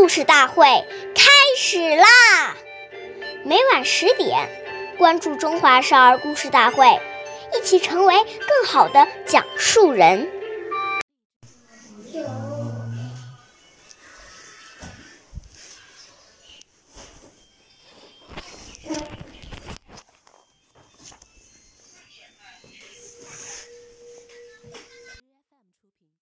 故事大会开始啦！每晚十点关注中华少儿故事大会一起成为更好的讲述人。